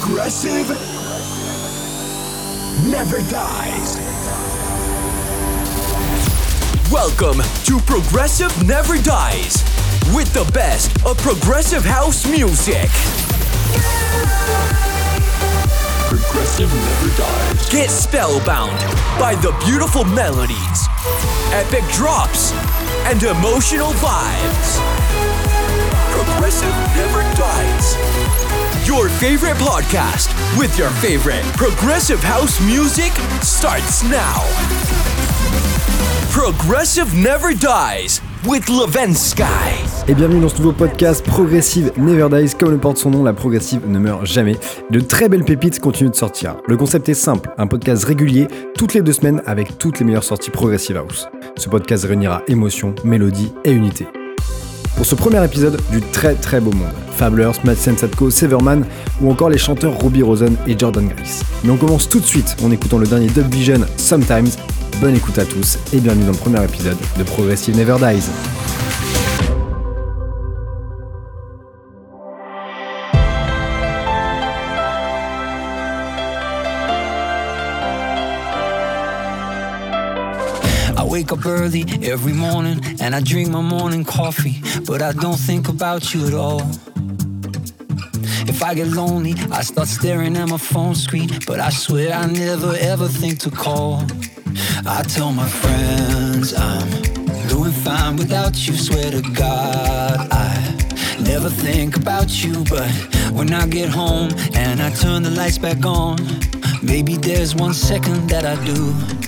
Progressive never dies. Welcome to Progressive Never Dies with the best of progressive house music. Progressive never dies. Get spellbound by the beautiful melodies, epic drops, and emotional vibes. Progressive never dies. Your favorite podcast with your favorite progressive house music starts now. Progressive Never Dies with Sky. Et bienvenue dans ce nouveau podcast Progressive Never Dies. Comme le porte son nom, la progressive ne meurt jamais. De très belles pépites continuent de sortir. Le concept est simple, un podcast régulier toutes les deux semaines avec toutes les meilleures sorties Progressive House. Ce podcast réunira émotion, mélodie et unité. Pour ce premier épisode du très très beau monde, Fablers, Madsen Sadko, Severman ou encore les chanteurs Ruby Rosen et Jordan Grace. Mais on commence tout de suite en écoutant le dernier Dub Vision Sometimes. Bonne écoute à tous et bienvenue dans le premier épisode de Progressive Never Dies. Wake up early every morning and I drink my morning coffee, but I don't think about you at all. If I get lonely, I start staring at my phone screen, but I swear I never ever think to call. I tell my friends I'm doing fine without you, swear to God I never think about you, but when I get home and I turn the lights back on, maybe there's one second that I do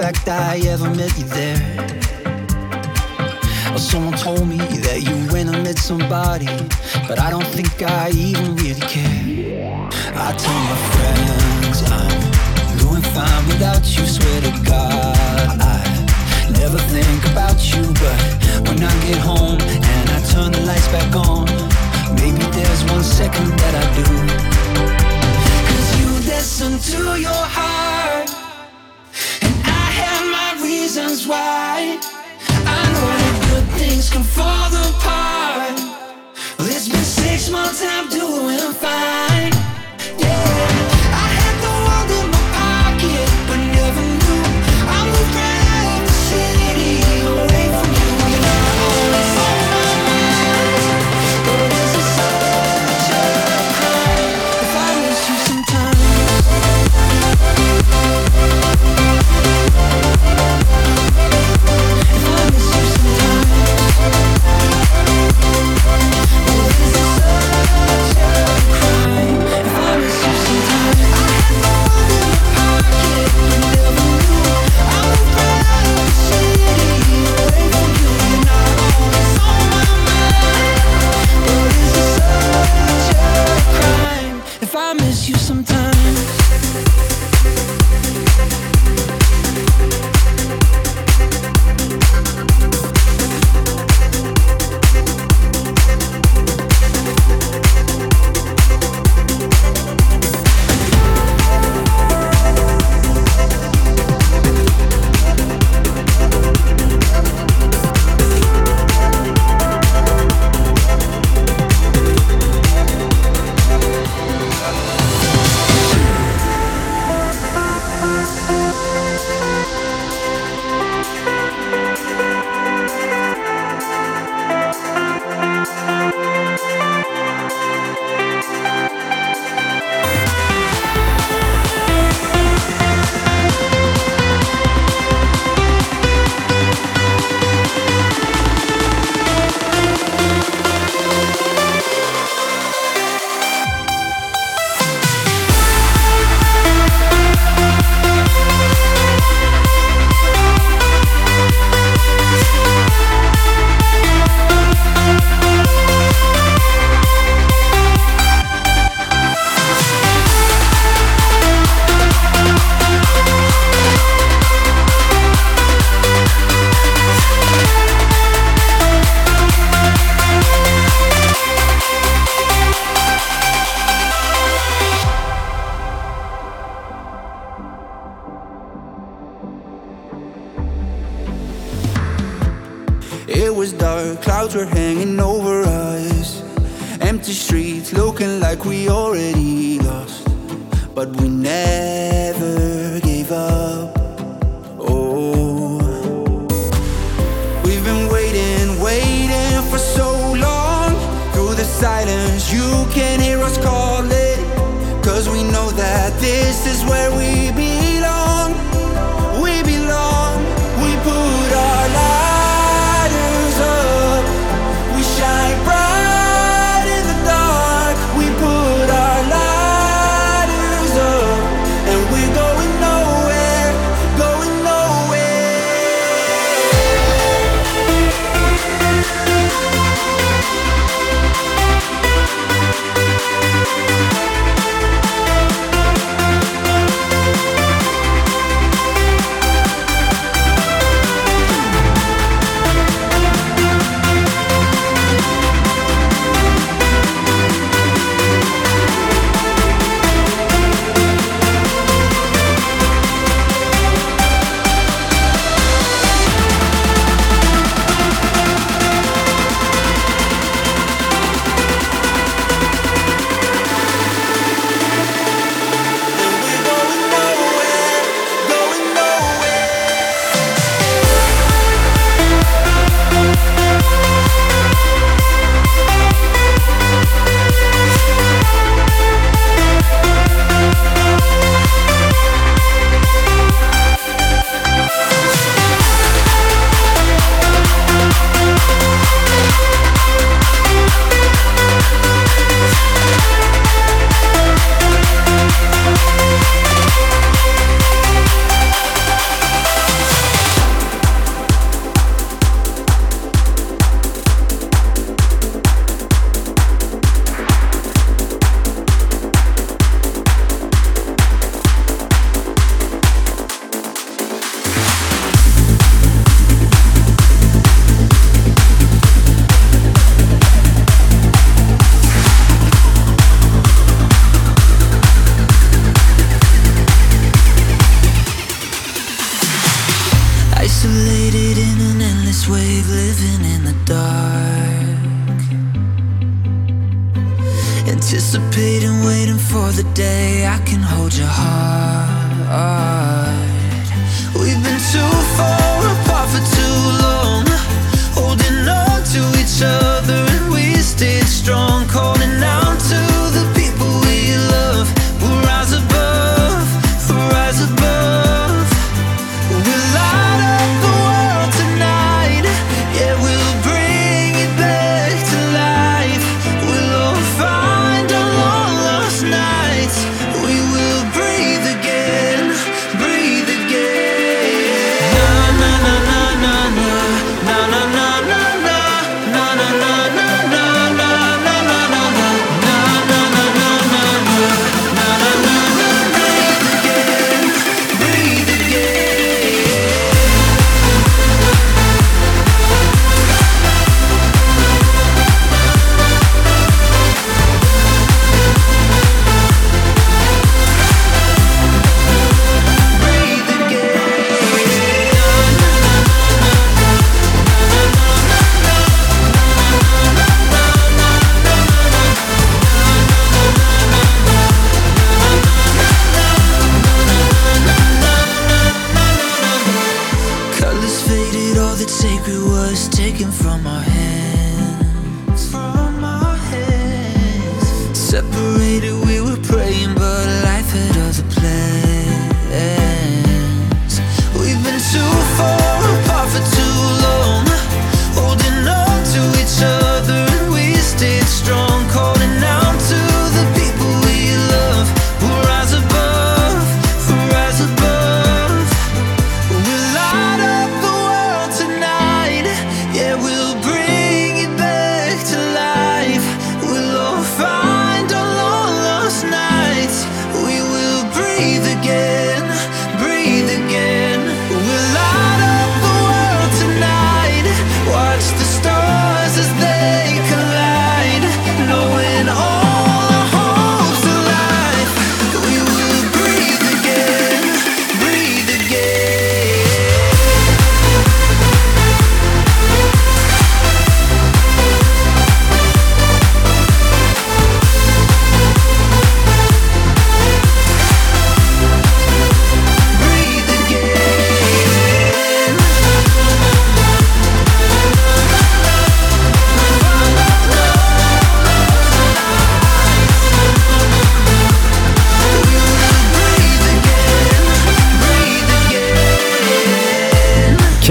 fact I ever met you there. Or someone told me that you went and met somebody, but I don't think I even really care. I tell my friends I'm doing fine without you, swear to God. I never think about you, but when I get home and I turn the lights back on, maybe there's one second that I do. Cause you listen to your heart reasons why I know that good things can apart.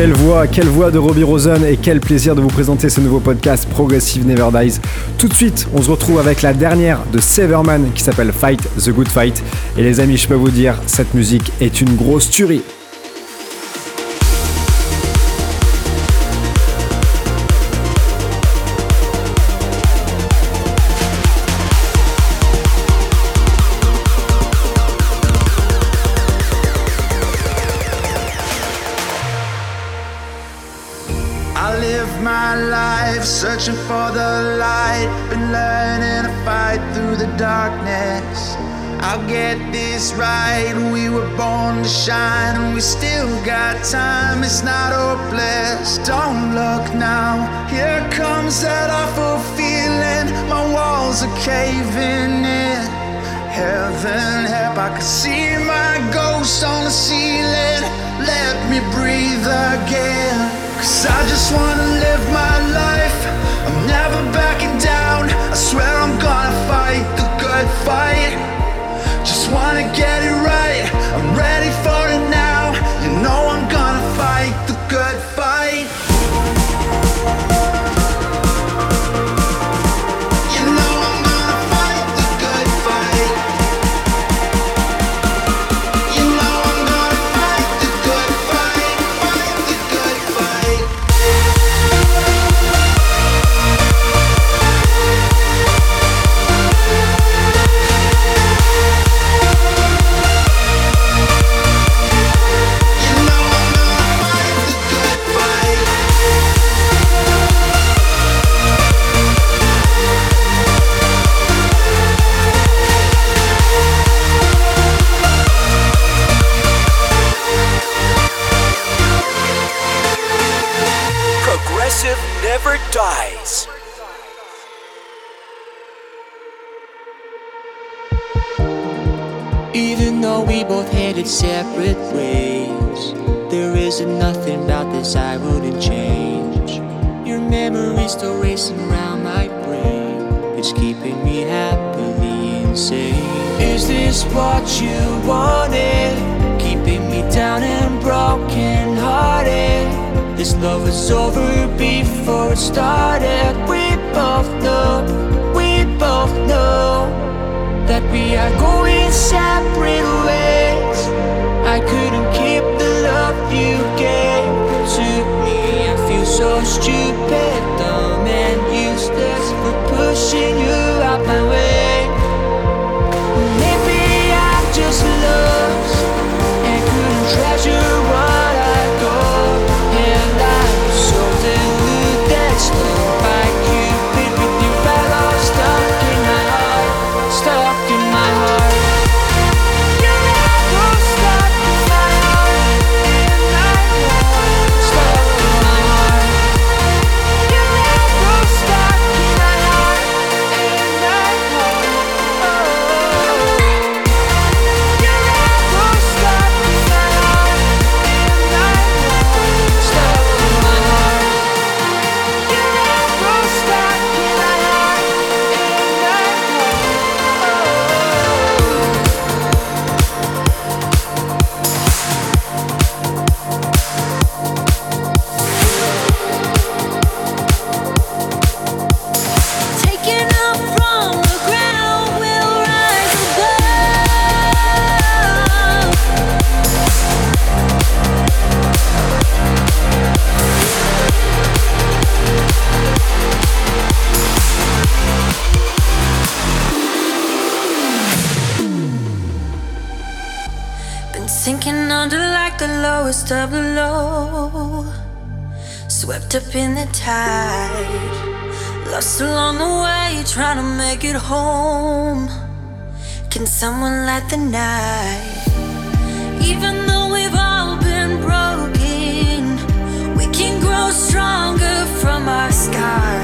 Voix, quelle voix de Robbie Rosen et quel plaisir de vous présenter ce nouveau podcast Progressive Never Dies. Tout de suite, on se retrouve avec la dernière de Severman qui s'appelle Fight the Good Fight. Et les amis, je peux vous dire, cette musique est une grosse tuerie. I'll get this right. We were born to shine, and we still got time. It's not hopeless. Don't look now. Here comes that awful feeling. My walls are caving in. Heaven help, I can see my ghost on the ceiling. Let me breathe again. Cause I just wanna live my life. I'm never backing down. I swear I'm gonna fight the good fight. Just wanna get it right. I'm ready for separate ways, there isn't nothing about this I wouldn't change. Your memory's still racing around my brain, it's keeping me happily insane. Is this what you wanted? Keeping me down and broken hearted. This love was over before it started. We both know, we both know that we are going separate ways. I couldn't keep the love you gave to me. I feel so stupid, dumb, and useless for pushing you out my way. Swept up in the tide. Lost along the way, trying to make it home. Can someone light the night? Even though we've all been broken, we can grow stronger from our scars.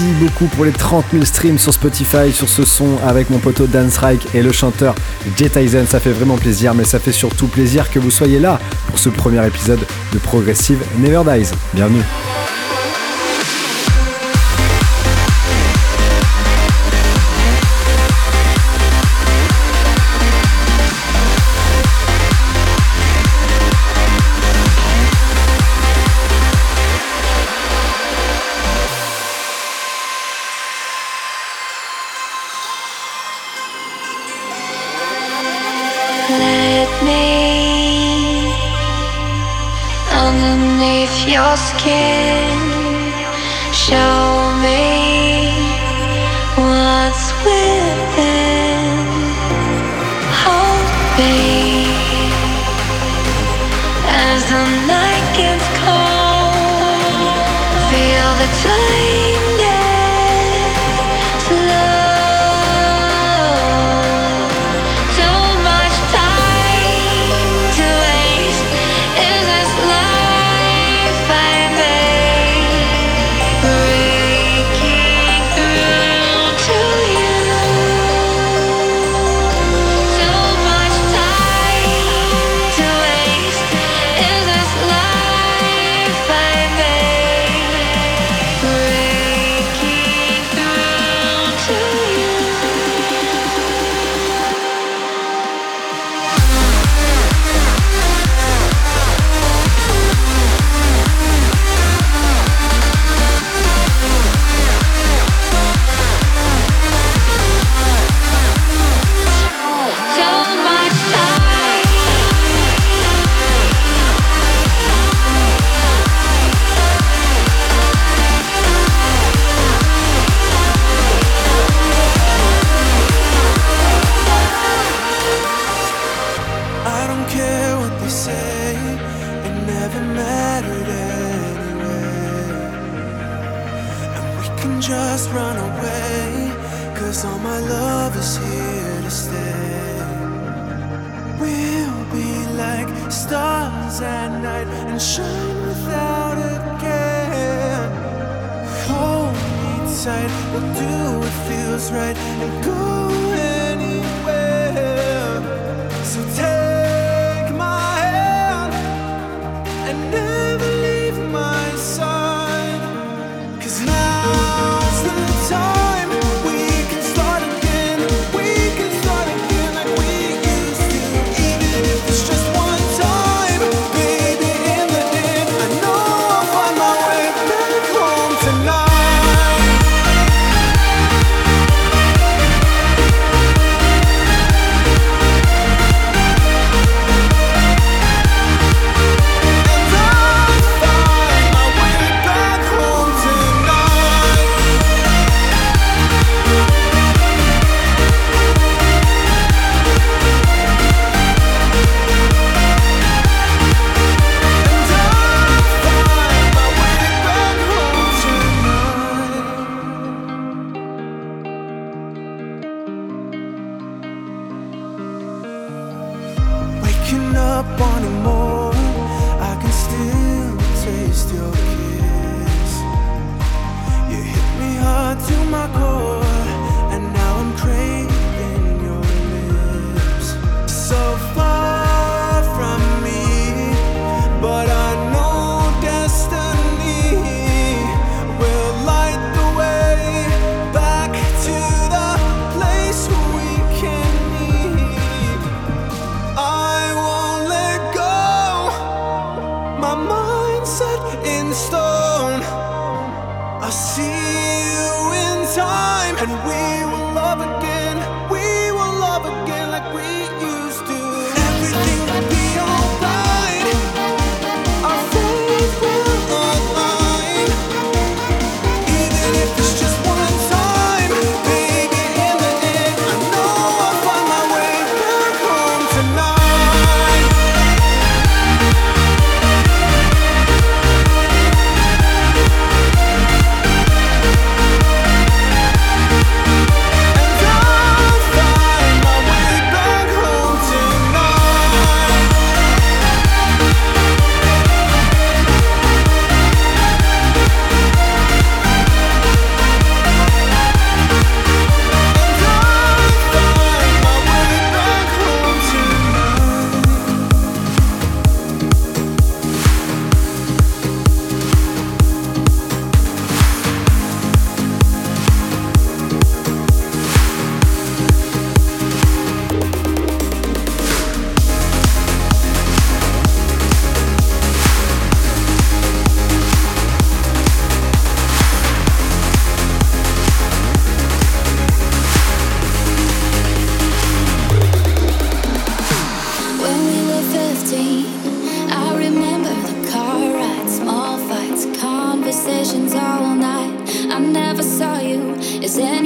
Merci beaucoup pour les 30 000 streams sur Spotify sur ce son avec mon poteau Dan Strike et le chanteur Jay Tyson. Ça fait vraiment plaisir, mais ça fait surtout plaisir que vous soyez là pour ce premier épisode de Progressive Never Dies. Bienvenue.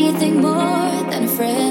anything more than a friend.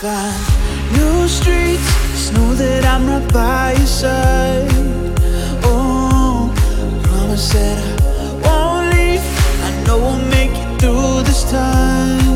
find new streets. Just know that I'm right by your side. Oh, promise that I won't leave. I know we'll make it through this time.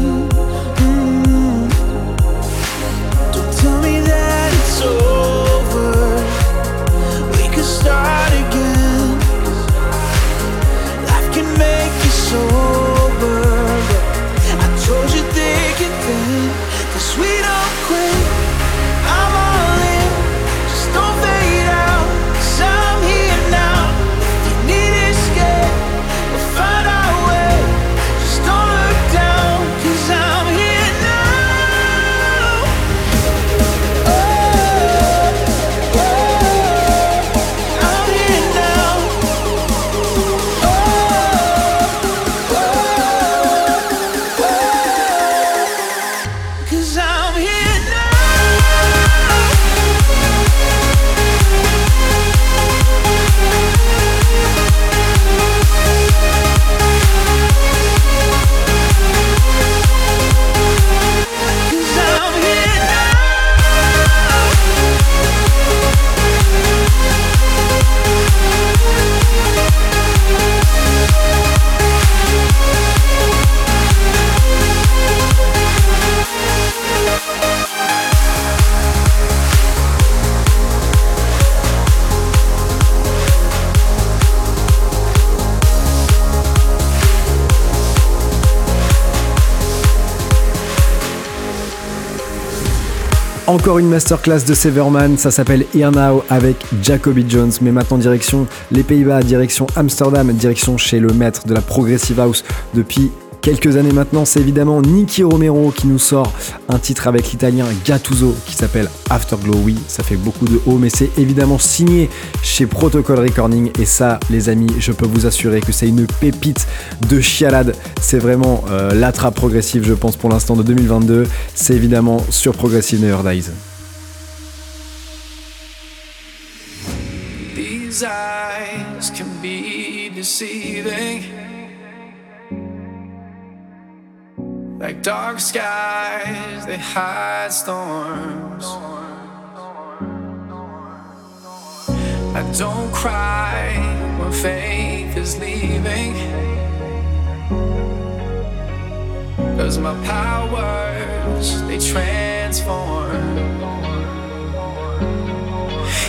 Encore une masterclass de Severman, ça s'appelle Here Now avec Jacoby Jones. Mais maintenant direction les Pays-Bas, direction Amsterdam, direction chez le maître de la Progressive House depuis quelques années maintenant, c'est évidemment Nicky Romero qui nous sort un titre avec l'italien Gattuso qui s'appelle Afterglow. Oui, ça fait beaucoup de haut, mais c'est évidemment signé chez Protocol Recording. Et ça, les amis, je peux vous assurer que c'est une pépite de chialade. C'est vraiment euh, la trappe progressive, je pense, pour l'instant de 2022. C'est évidemment sur Progressive Never. Like dark skies, they hide storms. I don't cry when faith is leaving. Cause my powers, they transform.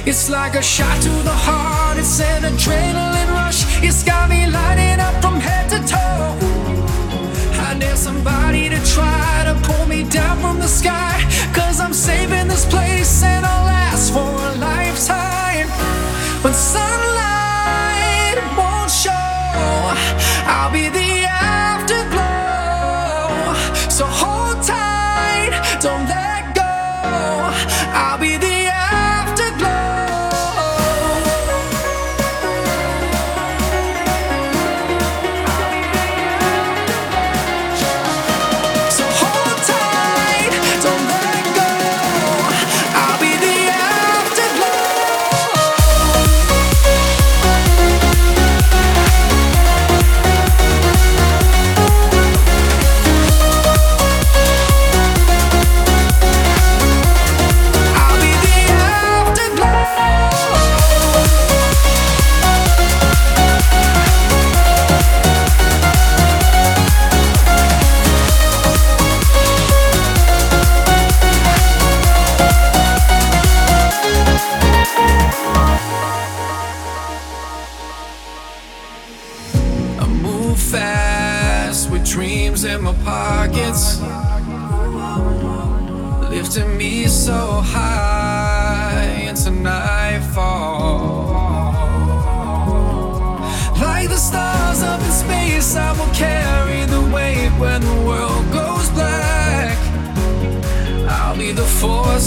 It's like a shot to the heart, it's an adrenaline rush. It's got me lighting up from head to toe. Dare somebody to try to pull me down from the sky. Cause I'm saving this place and I'll last for a lifetime. When sunlight won't show, I'll be the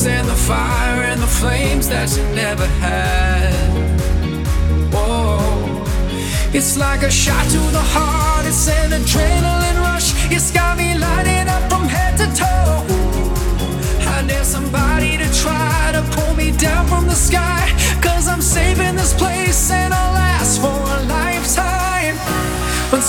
and the fire and the flames that you never had. Oh, it's like a shot to the heart, it's an adrenaline rush. It's got me lighting up from head to toe. I need somebody to try to pull me down from the sky, cause I'm saving this place and I'll last for a lifetime. When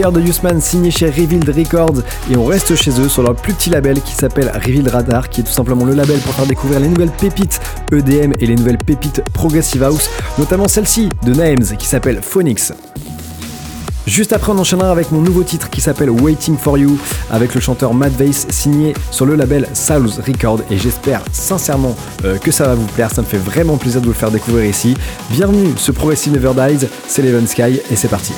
De Usman signé chez Revealed Records et on reste chez eux sur leur plus petit label qui s'appelle Revealed Radar qui est tout simplement le label pour faire découvrir les nouvelles pépites EDM et les nouvelles pépites Progressive House, notamment celle-ci de Naems qui s'appelle Phonics. Juste après, on enchaînera avec mon nouveau titre qui s'appelle Waiting for You avec le chanteur Matt Vase signé sur le label Souls Record et j'espère sincèrement euh, que ça va vous plaire. Ça me fait vraiment plaisir de vous le faire découvrir ici. Bienvenue, ce Progressive Never Dies, c'est Leven Sky et c'est parti.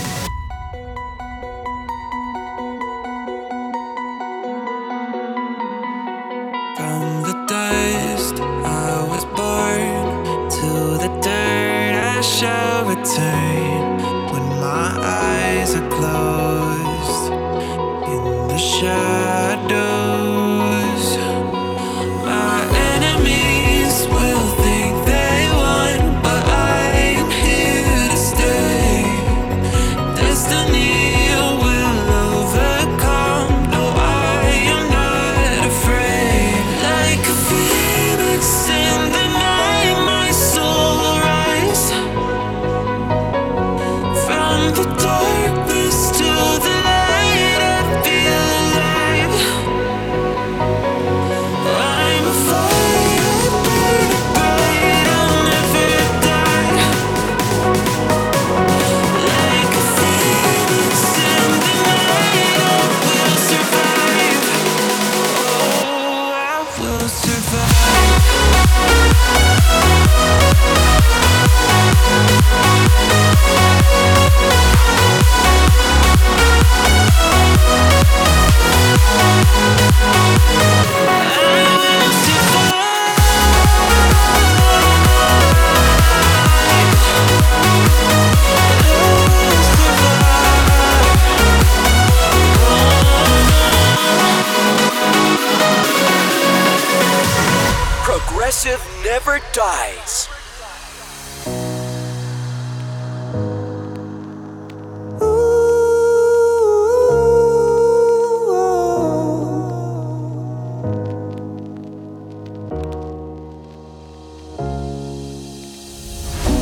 The dirt I shall return. When my eyes are closed in the shadows, Progressive never dies.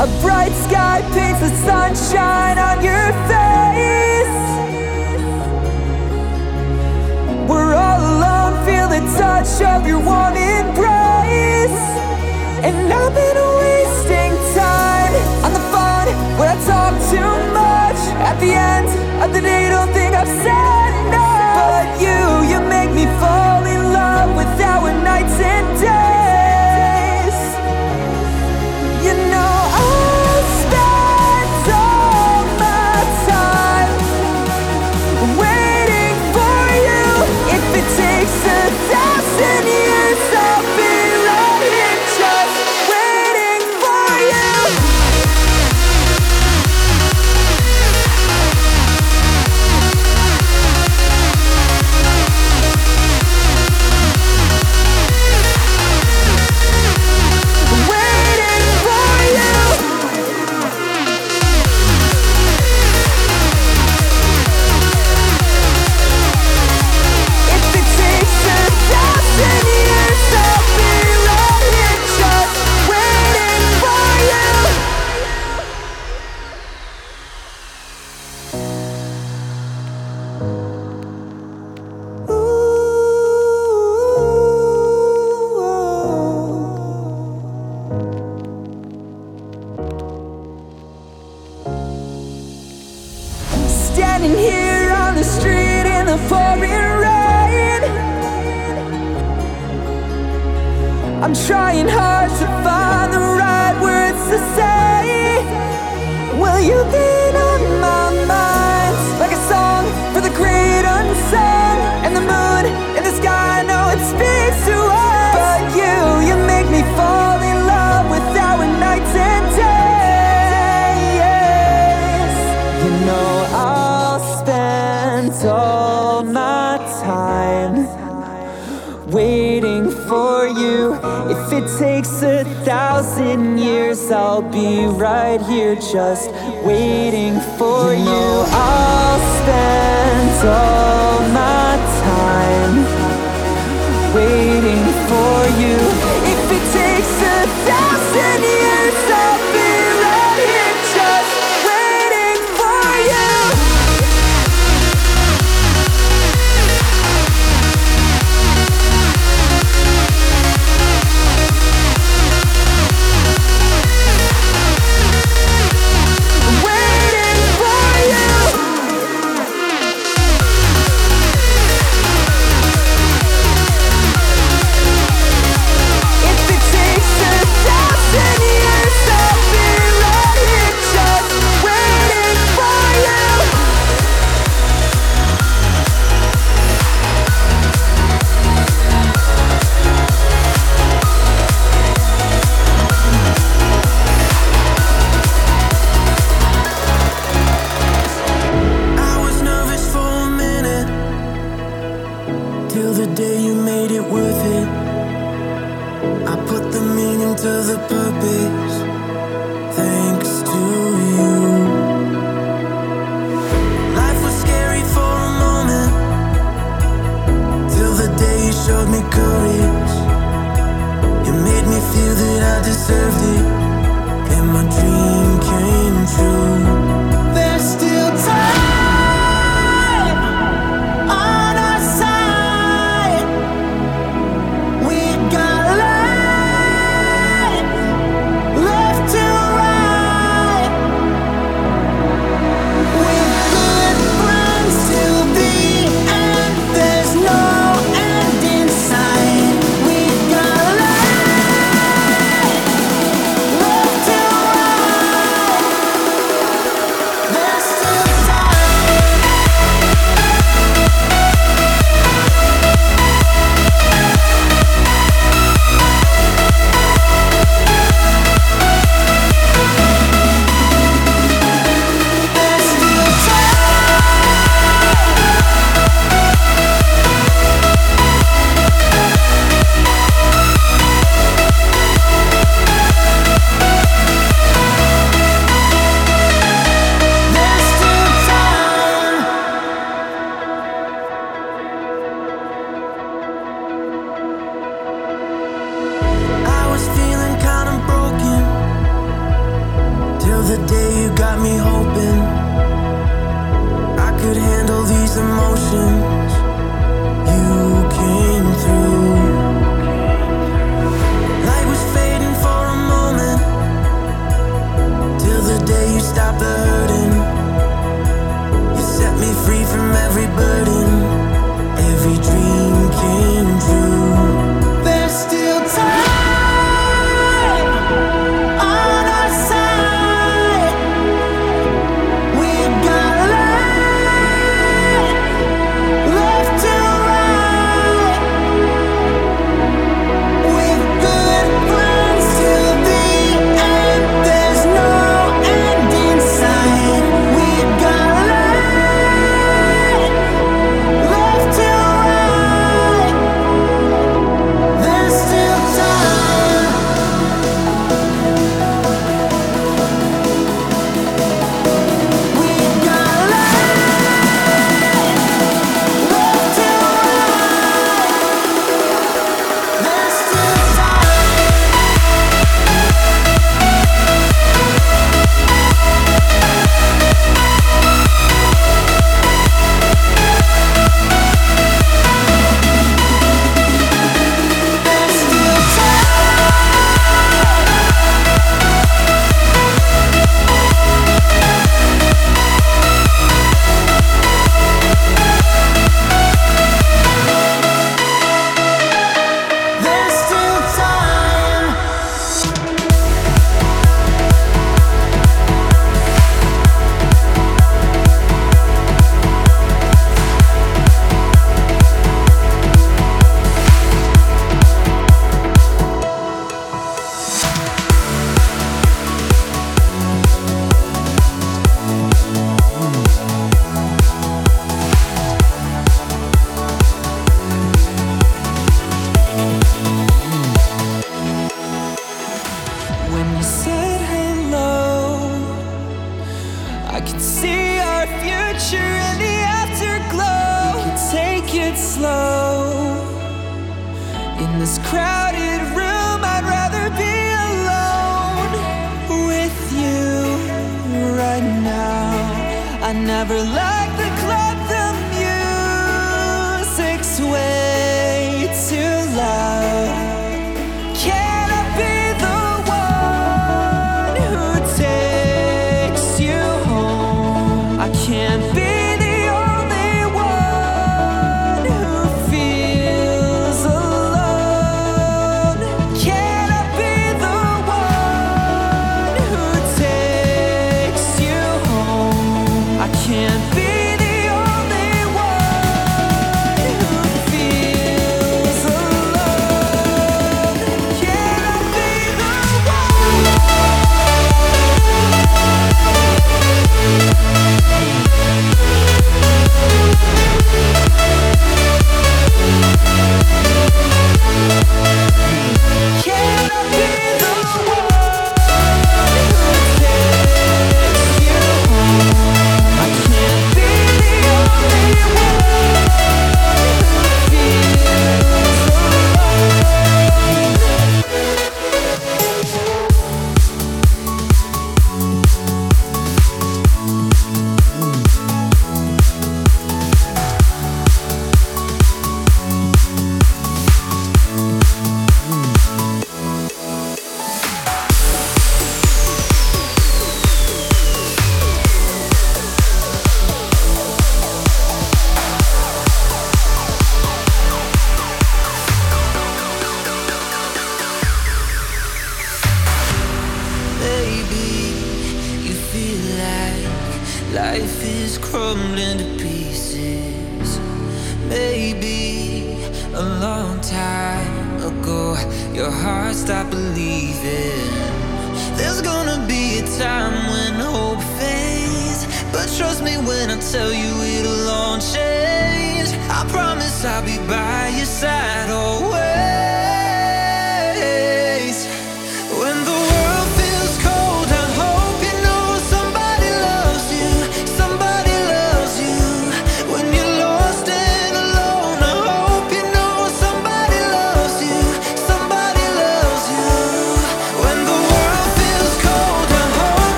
A bright sky paints the sunshine on your face. We're all alone, feel the touch of your warm embrace. And I've You know I'll spend all my time waiting for you. If it takes a thousand years, I'll be right here just waiting for you. Know I'll spend all my time waiting for you. If it takes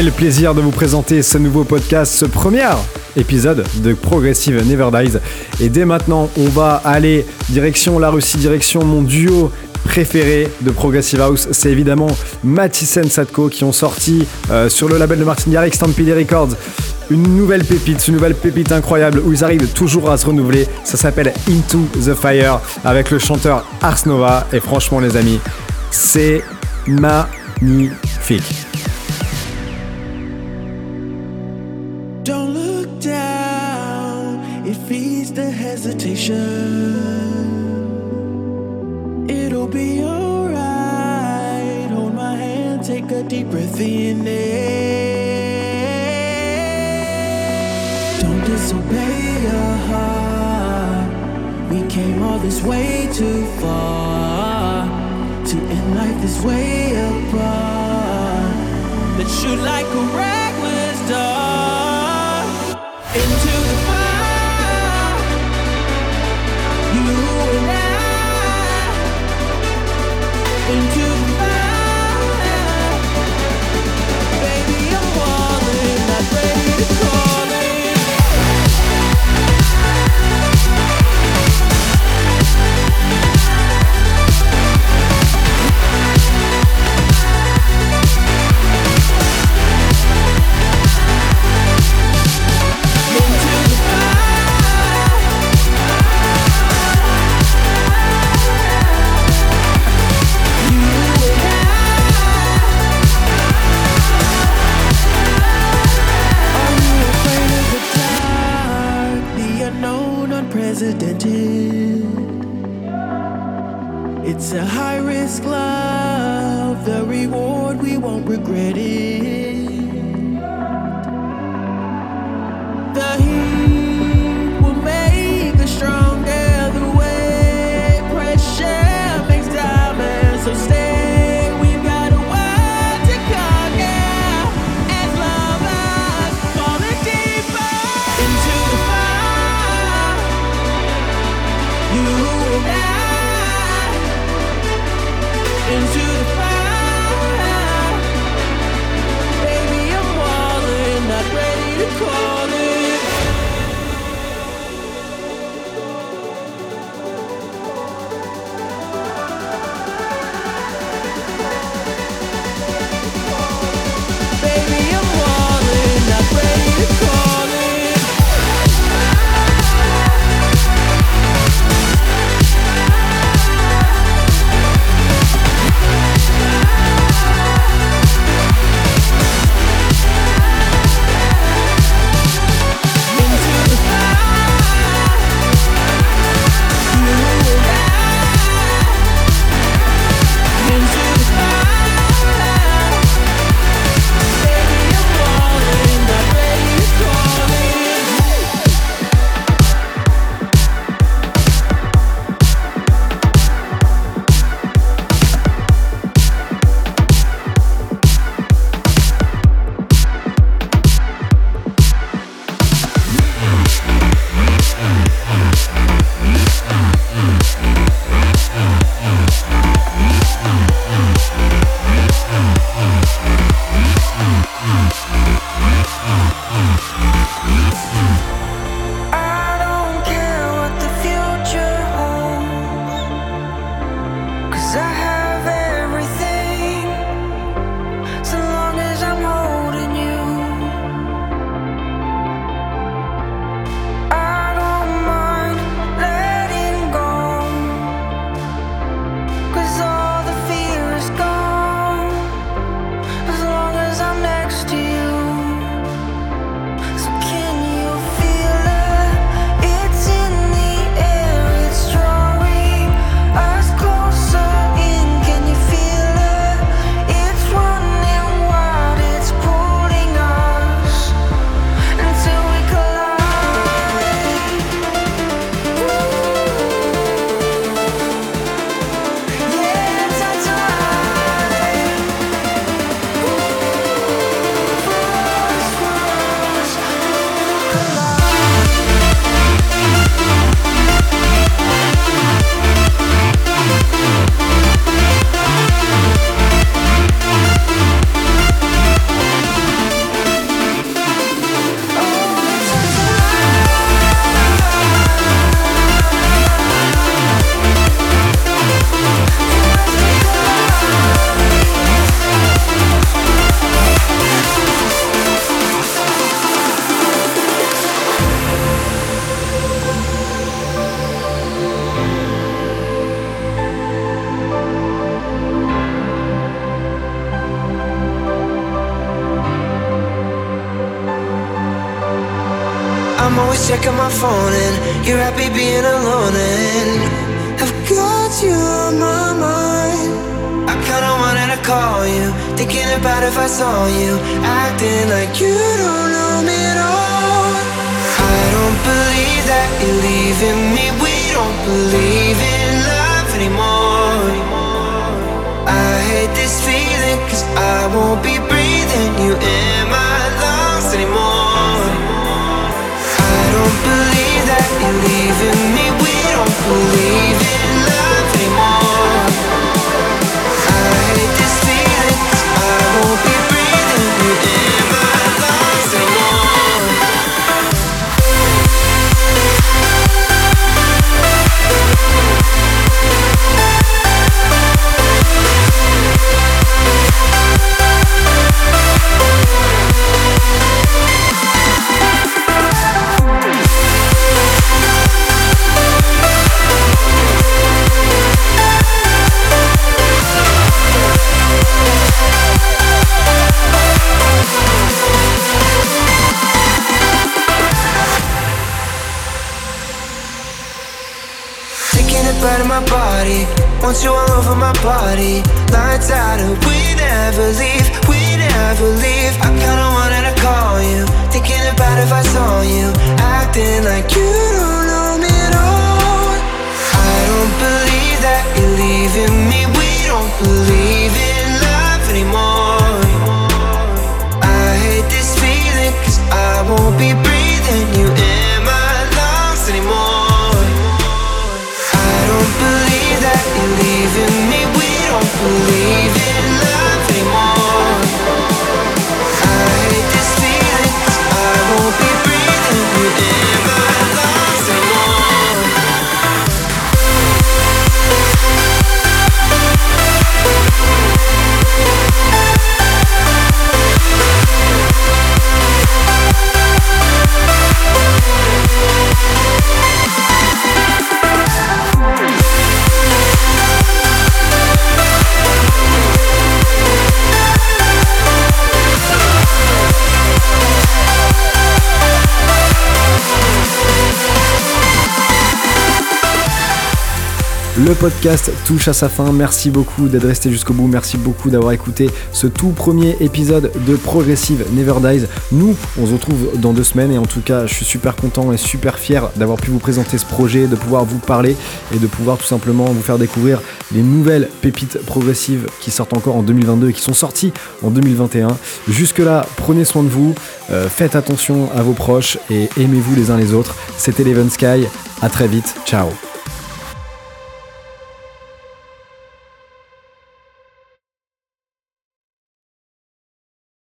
Quel plaisir de vous présenter ce nouveau podcast, ce premier épisode de Progressive Never Dies. Et dès maintenant, on va aller direction la Russie, direction mon duo préféré de Progressive House, c'est évidemment Mathisen Sadko qui ont sorti euh, sur le label de Martin Garrix, Stampede Records, une nouvelle pépite, une nouvelle pépite incroyable où ils arrivent toujours à se renouveler. Ça s'appelle Into the Fire avec le chanteur Ars Nova. Et franchement, les amis, c'est magnifique. Hesitation. It'll be alright. Hold my hand, take a deep breath in it. Don't disobey your heart. We came all this way too far to end life this way apart. Let's shoot like a reckless dart into the Out of my body, want you all over my body. Lights out, and we never leave, we never leave. I kinda wanted to call you, thinking about if I saw you, acting like you don't know me at all. I don't believe that you're leaving me. We don't believe in love anymore. I hate this feeling, cause I won't be breathing you in believe that me. We don't believe in love Le podcast touche à sa fin. Merci beaucoup d'être resté jusqu'au bout. Merci beaucoup d'avoir écouté ce tout premier épisode de Progressive Never Dies. Nous, on se retrouve dans deux semaines et en tout cas, je suis super content et super fier d'avoir pu vous présenter ce projet, de pouvoir vous parler et de pouvoir tout simplement vous faire découvrir les nouvelles pépites progressives qui sortent encore en 2022 et qui sont sorties en 2021. Jusque-là, prenez soin de vous, euh, faites attention à vos proches et aimez-vous les uns les autres. C'était Leven Sky. À très vite. Ciao.